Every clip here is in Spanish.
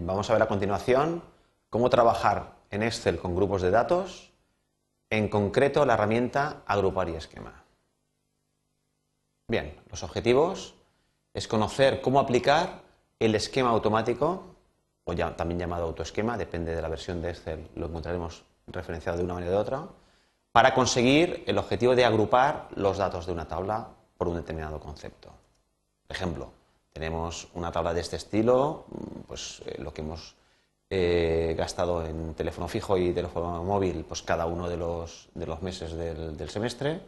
Vamos a ver a continuación cómo trabajar en Excel con grupos de datos, en concreto la herramienta agrupar y esquema. Bien, los objetivos es conocer cómo aplicar el esquema automático, o ya, también llamado autoesquema, depende de la versión de Excel, lo encontraremos referenciado de una manera u otra, para conseguir el objetivo de agrupar los datos de una tabla por un determinado concepto. Ejemplo, tenemos una tabla de este estilo, mm, pues eh, lo que hemos eh, gastado en teléfono fijo y teléfono móvil, pues cada uno de los, de los meses del, semestre.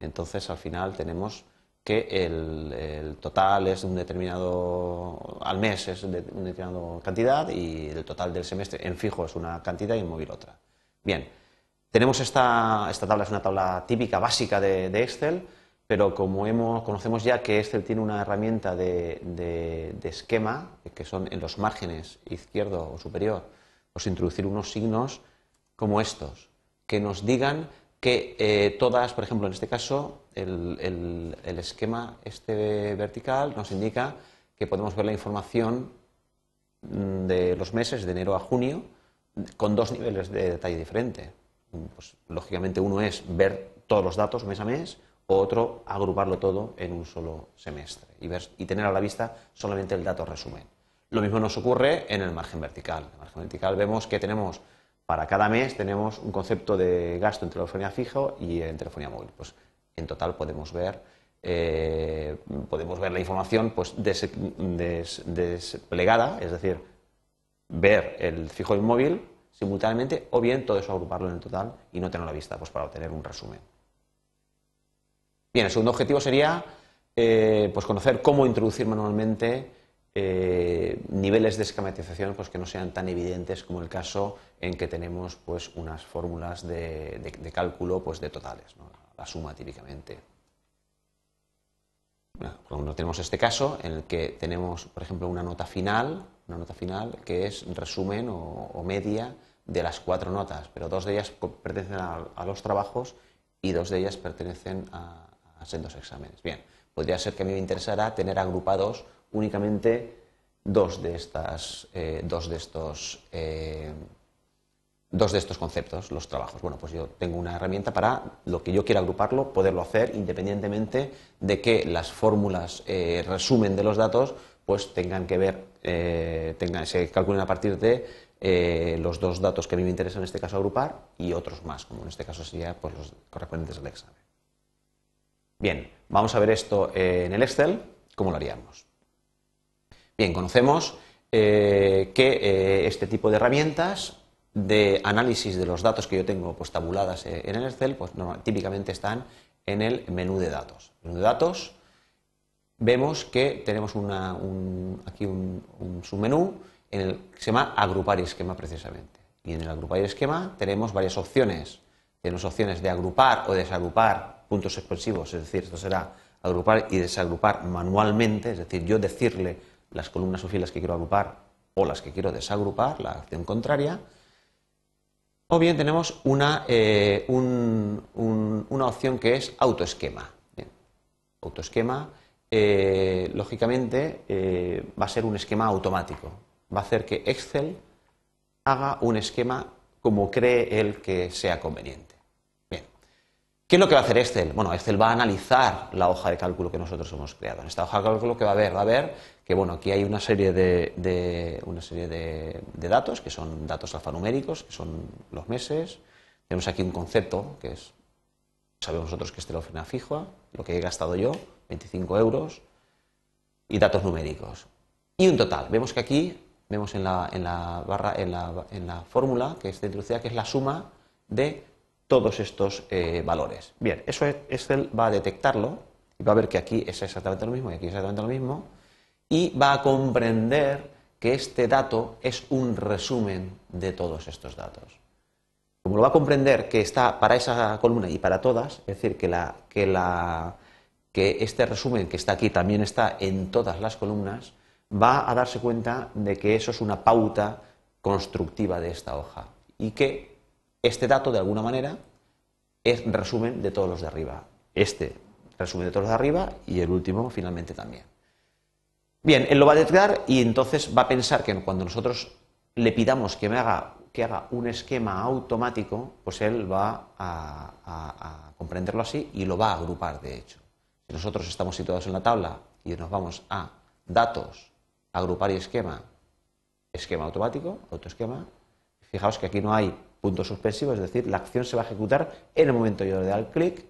Entonces, al final tenemos que el, total es un determinado, al mes es de una determinada cantidad y el total del semestre en fijo es una cantidad y en móvil otra. Bien, tenemos esta, esta tabla, es una tabla típica, básica de Excel, pero como hemos, conocemos ya que Excel tiene una herramienta de, esquema, que son en los márgenes izquierdo o superior, pues introducir unos signos como estos, que nos digan que eh, todas, por ejemplo, en este caso, el, esquema este vertical nos indica que podemos ver la información mm, de los meses de enero a junio con dos niveles de detalle diferente. Pues, lógicamente uno es ver todos los datos mes a mes otro agruparlo todo en un solo semestre y, ver, y tener a la vista solamente el dato resumen. Lo mismo nos ocurre en el margen vertical. En el margen vertical vemos que tenemos para cada mes tenemos un concepto de gasto en telefonía fijo y en telefonía móvil. Pues en total podemos ver eh, podemos ver la información pues desplegada, es decir, ver el fijo y el móvil simultáneamente o bien todo eso agruparlo en el total y no tener a la vista pues para obtener un resumen. El segundo objetivo sería eh, pues conocer cómo introducir manualmente eh, niveles de esquematización pues que no sean tan evidentes como el caso en que tenemos pues unas fórmulas de, cálculo pues de totales, la suma típicamente. Bueno, tenemos este caso en el que tenemos, por ejemplo, una nota final, una nota final que es resumen o, media de las cuatro notas, pero dos de ellas pertenecen a los trabajos y dos de ellas pertenecen a, en dos exámenes. Bien, podría ser que a mí me interesara tener agrupados únicamente dos de, estas, eh, dos de estos eh, dos de estos conceptos, los trabajos. Bueno, pues yo tengo una herramienta para lo que yo quiera agruparlo, poderlo hacer independientemente de que las fórmulas eh, resumen de los datos pues tengan que ver, tengan, se calculen a partir de los dos datos que a mí me interesan en este caso agrupar y otros más, como en este caso sería pues, los correspondientes al examen. Bien, vamos a ver esto en el Excel, cómo lo haríamos. Bien, conocemos eh, que eh, este tipo de herramientas de análisis de los datos que yo tengo pues, tabuladas eh, en el Excel, pues típicamente están en el menú de datos. menú de datos vemos que tenemos aquí un, un, submenú en el que se llama agrupar esquema precisamente. Y en el agrupar esquema tenemos varias opciones. Tenemos opciones de agrupar o desagrupar puntos expresivos, es decir, esto será agrupar y desagrupar manualmente, es decir, yo decirle las columnas o filas que quiero agrupar o las que quiero desagrupar, la acción contraria. O bien tenemos una, eh, una opción que es autoesquema. Autoesquema, eh, lógicamente, eh, va a ser un esquema automático. Va a hacer que Excel haga un esquema como cree él que sea conveniente. ¿Qué es lo que va a hacer Excel? Bueno, Excel va a analizar la hoja de cálculo que nosotros hemos creado. En esta hoja de cálculo, ¿qué va a ver? Va a ver que, bueno, aquí hay una serie de, una serie de, datos, que son datos alfanuméricos, que son los meses. Tenemos aquí un concepto, que es, sabemos nosotros que es telefona fija, lo que he gastado yo, 25 euros, y datos numéricos. Y un total. Vemos que aquí, vemos en la, en la barra, en la, en la fórmula que está introducida, que es la suma de todos estos eh, valores. Bien, eso Excel va a detectarlo y va a ver que aquí es exactamente lo mismo y aquí es exactamente lo mismo y va a comprender que este dato es un resumen de todos estos datos. Como lo va a comprender que está para esa columna y para todas, es decir, que, la, que, la, que este resumen que está aquí también está en todas las columnas, va a darse cuenta de que eso es una pauta constructiva de esta hoja y que este dato, de alguna manera, es resumen de todos los de arriba. Este resumen de todos los de arriba y el último, finalmente, también. Bien, él lo va a detectar y entonces va a pensar que cuando nosotros le pidamos que me haga que haga un esquema automático, pues él va a, comprenderlo así y lo va a agrupar, de hecho. Si nosotros estamos situados en la tabla y nos vamos a datos, agrupar y esquema, esquema automático, autoesquema, fijaos que aquí no hay punto suspensivo, es decir, la acción se va a ejecutar en el momento yo le al clic,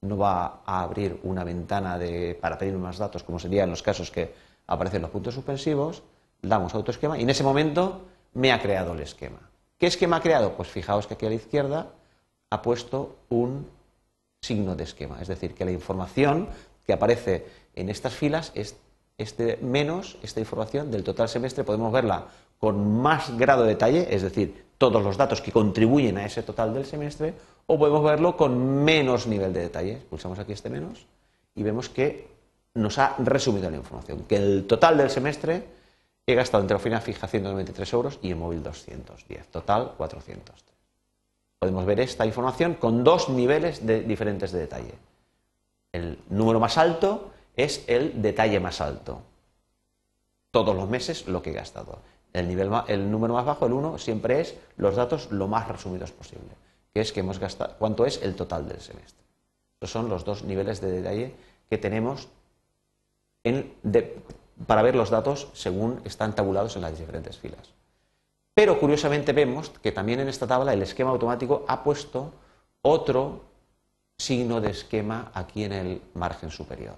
no va a abrir una ventana de, para pedir más datos, como sería en los casos que aparecen los puntos suspensivos, damos autoesquema y en ese momento me ha creado el esquema. ¿Qué esquema ha creado? Pues fijaos que aquí a la izquierda ha puesto un signo de esquema, es decir, que la información que aparece en estas filas es este menos esta información del total semestre, podemos verla con más grado de detalle, es decir, todos los datos que contribuyen a ese total del semestre, o podemos verlo con menos nivel de detalle. Pulsamos aquí este menos y vemos que nos ha resumido la información, que el total del semestre he gastado en telefónica fija 193 euros y en móvil 210, total 403. Podemos ver esta información con dos niveles diferentes de detalle. El número más alto es el detalle más alto. Todos los meses lo que he gastado. El, número más bajo, el 1, siempre es los datos lo más resumidos posible, que es que hemos gastado, cuánto es el total del semestre. Estos son los dos niveles de detalle que tenemos para ver los datos según están tabulados en las diferentes filas. Pero curiosamente vemos que también en esta tabla el esquema automático ha puesto otro signo de esquema aquí en el margen superior.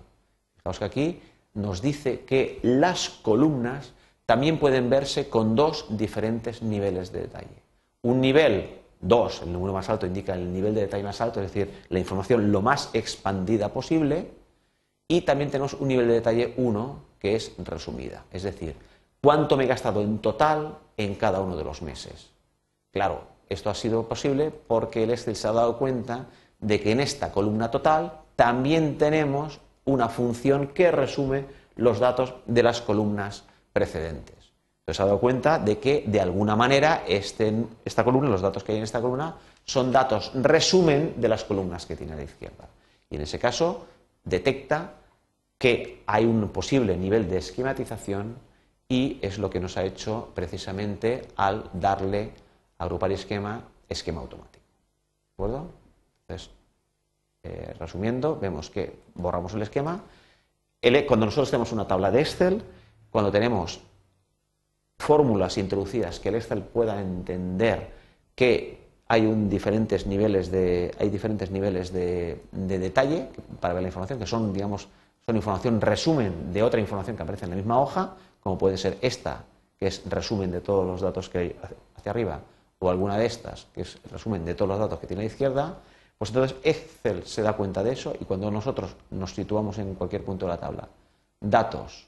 Fijaos que aquí nos dice que las columnas también pueden verse con dos diferentes niveles de detalle. Un nivel 2, el número más alto indica el nivel de detalle más alto, es decir, la información lo más expandida posible, y también tenemos un nivel de detalle 1 que es resumida, es decir, cuánto me he gastado en total en cada uno de los meses. Claro, esto ha sido posible porque el Excel se ha dado cuenta de que en esta columna total también tenemos una función que resume los datos de las columnas precedentes. Entonces ha dado cuenta de que de alguna manera este, esta columna, los datos que hay en esta columna, son datos resumen de las columnas que tiene a la izquierda. Y en ese caso detecta que hay un posible nivel de esquematización y es lo que nos ha hecho precisamente al darle agrupar esquema, esquema automático. ¿De acuerdo? Entonces, eh, resumiendo, vemos que borramos el esquema. cuando nosotros tenemos una tabla de Excel, cuando tenemos fórmulas introducidas que el Excel pueda entender que hay diferentes niveles de, hay diferentes niveles de, detalle para ver la información, que son, digamos, son información resumen de otra información que aparece en la misma hoja, como puede ser esta, que es resumen de todos los datos que hay hacia arriba, o alguna de estas, que es resumen de todos los datos que tiene a la izquierda, pues entonces Excel se da cuenta de eso y cuando nosotros nos situamos en cualquier punto de la tabla, datos,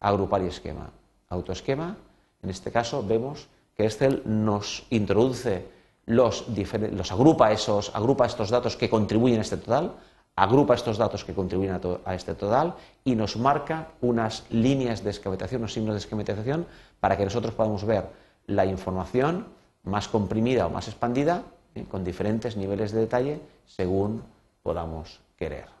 agrupar y esquema, autoesquema, en este caso vemos que Excel nos introduce los, los agrupa, esos, agrupa estos datos que contribuyen a este total, agrupa estos datos que contribuyen a, a, este total y nos marca unas líneas de esquematización, unos signos de esquematización, para que nosotros podamos ver la información más comprimida o más expandida con diferentes niveles de detalle según podamos querer.